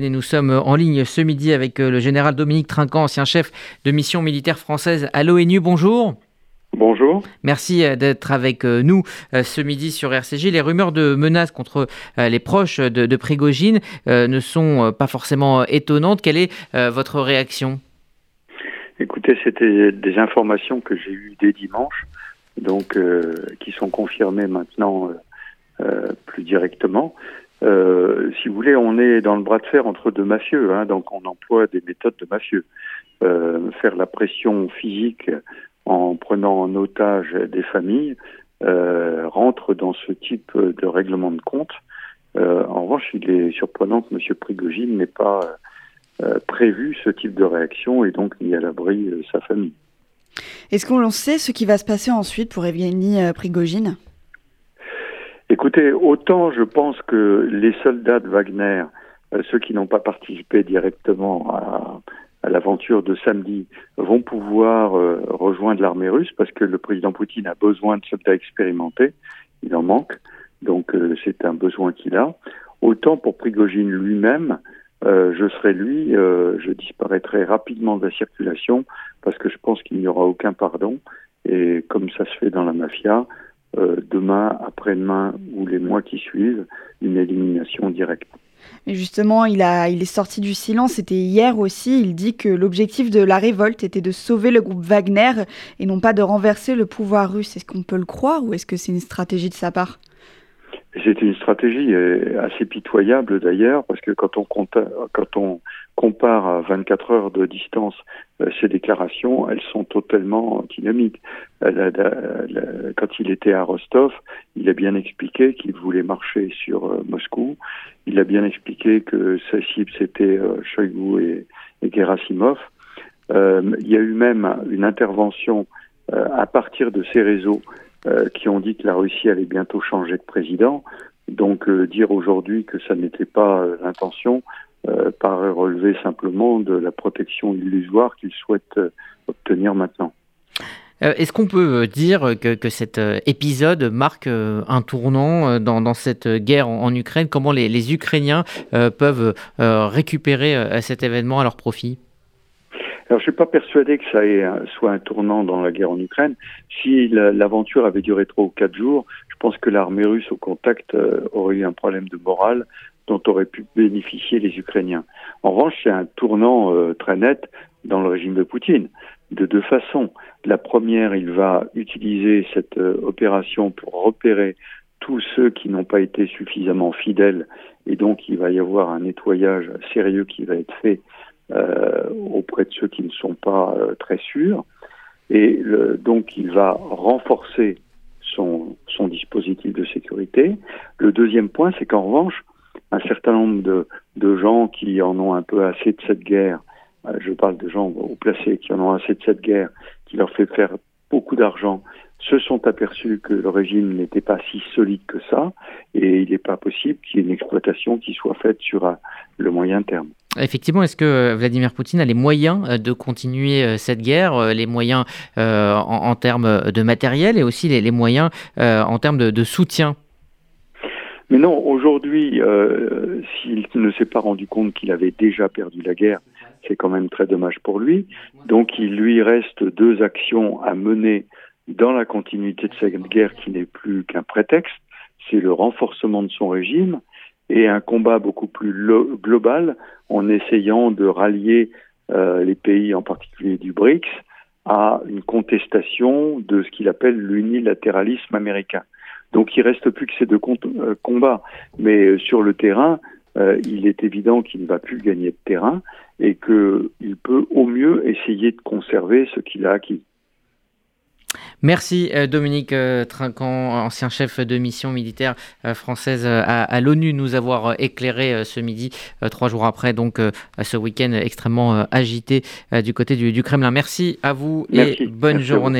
Et nous sommes en ligne ce midi avec euh, le général Dominique Trinquant, ancien chef de mission militaire française à l'ONU. Bonjour. Bonjour. Merci euh, d'être avec euh, nous ce midi sur RCJ. Les rumeurs de menaces contre les proches de, de Prigogine ne sont pas forcément étonnantes. Quelle est votre réaction? Écoutez, c'était des informations que j'ai eues dès dimanche, donc qui sont confirmées maintenant plus directement. Euh, si vous voulez, on est dans le bras de fer entre deux mafieux, hein, donc on emploie des méthodes de mafieux. Euh, faire la pression physique en prenant en otage des familles euh, rentre dans ce type de règlement de compte. En revanche, il est surprenant que M. Prigogine n'ait pas prévu ce type de réaction et donc mis à l'abri sa famille. Est-ce qu'on sait ce qui va se passer ensuite pour Evgeny Prigogine? Écoutez, autant je pense que les soldats de Wagner, euh, ceux qui n'ont pas participé directement à, l'aventure de samedi, vont pouvoir euh, rejoindre l'armée russe parce que le président Poutine a besoin de soldats expérimentés, il en manque, donc euh, c'est un besoin qu'il a. Autant pour Prigogine lui-même, je serai lui, je disparaîtrai rapidement de la circulation parce que je pense qu'il n'y aura aucun pardon. Et comme ça se fait dans la mafia, euh, demain, après-demain ou les mois qui suivent, une élimination directe. Mais justement, il, a, il est sorti du silence, c'était hier aussi, il dit que l'objectif de la révolte était de sauver le groupe Wagner et non pas de renverser le pouvoir russe. Est-ce qu'on peut le croire ou est-ce que c'est une stratégie de sa part? C'est une stratégie euh, assez pitoyable d'ailleurs, parce que quand on, compare à 24 heures de distance euh, ces déclarations, elles sont totalement antinomiques. Quand il était à Rostov, il a bien expliqué qu'il voulait marcher sur euh, Moscou. Il a bien expliqué que sa cible c'était Shoigu et, et Gerasimov. il y a eu même une intervention à partir de ces réseaux euh, qui ont dit que la Russie allait bientôt changer de président. Donc euh, dire aujourd'hui que ça n'était pas euh, l'intention paraît relever simplement de la protection illusoire qu'ils souhaitent obtenir maintenant. Est-ce qu'on peut dire que, que cet épisode marque un tournant dans, dans cette guerre en, Ukraine? Comment les Ukrainiens peuvent récupérer cet événement à leur profit? Alors, je suis pas persuadé que ça ait soit un tournant dans la guerre en Ukraine. Si l'aventure avait duré trois ou quatre jours, je pense que l'armée russe au contact euh, aurait eu un problème de morale dont auraient pu bénéficier les Ukrainiens. En revanche, c'est un tournant euh, très net dans le régime de Poutine, de deux façons. La première, il va utiliser cette euh, opération pour repérer tous ceux qui n'ont pas été suffisamment fidèles, et donc il va y avoir un nettoyage sérieux qui va être fait auprès de ceux qui ne sont pas euh, très sûrs. Et donc, il va renforcer son, dispositif de sécurité. Le deuxième point, c'est qu'en revanche, un certain nombre de, de gens qui en ont un peu assez de cette guerre, euh, je parle de gens haut placés qui en ont assez de cette guerre, qui leur fait faire beaucoup d'argent, se sont aperçus que le régime n'était pas si solide que ça, et il n'est pas possible qu'il y ait une exploitation qui soit faite sur le moyen terme. Effectivement, est-ce que euh, Vladimir Poutine a les moyens euh, de continuer euh, cette guerre, les moyens en, termes de matériel et aussi les, moyens en termes de, soutien? Mais non, aujourd'hui, s'il ne s'est pas rendu compte qu'il avait déjà perdu la guerre, c'est quand même très dommage pour lui. Donc il lui reste deux actions à mener dans la continuité de cette guerre qui n'est plus qu'un prétexte. C'est le renforcement de son régime et un combat beaucoup plus global en essayant de rallier euh, les pays, en particulier du BRICS, à une contestation de ce qu'il appelle l'unilatéralisme américain. Donc il reste plus que ces deux euh, combats, mais euh, sur le terrain, il est évident qu'il ne va plus gagner de terrain et qu'il peut au mieux essayer de conserver ce qu'il a acquis. Merci euh, Dominique euh, Trinquant, ancien chef de mission militaire euh, française à, l'ONU, nous avoir éclairé ce midi, trois jours après donc ce week-end extrêmement agité du côté du, Kremlin. Merci à vous et bonne journée.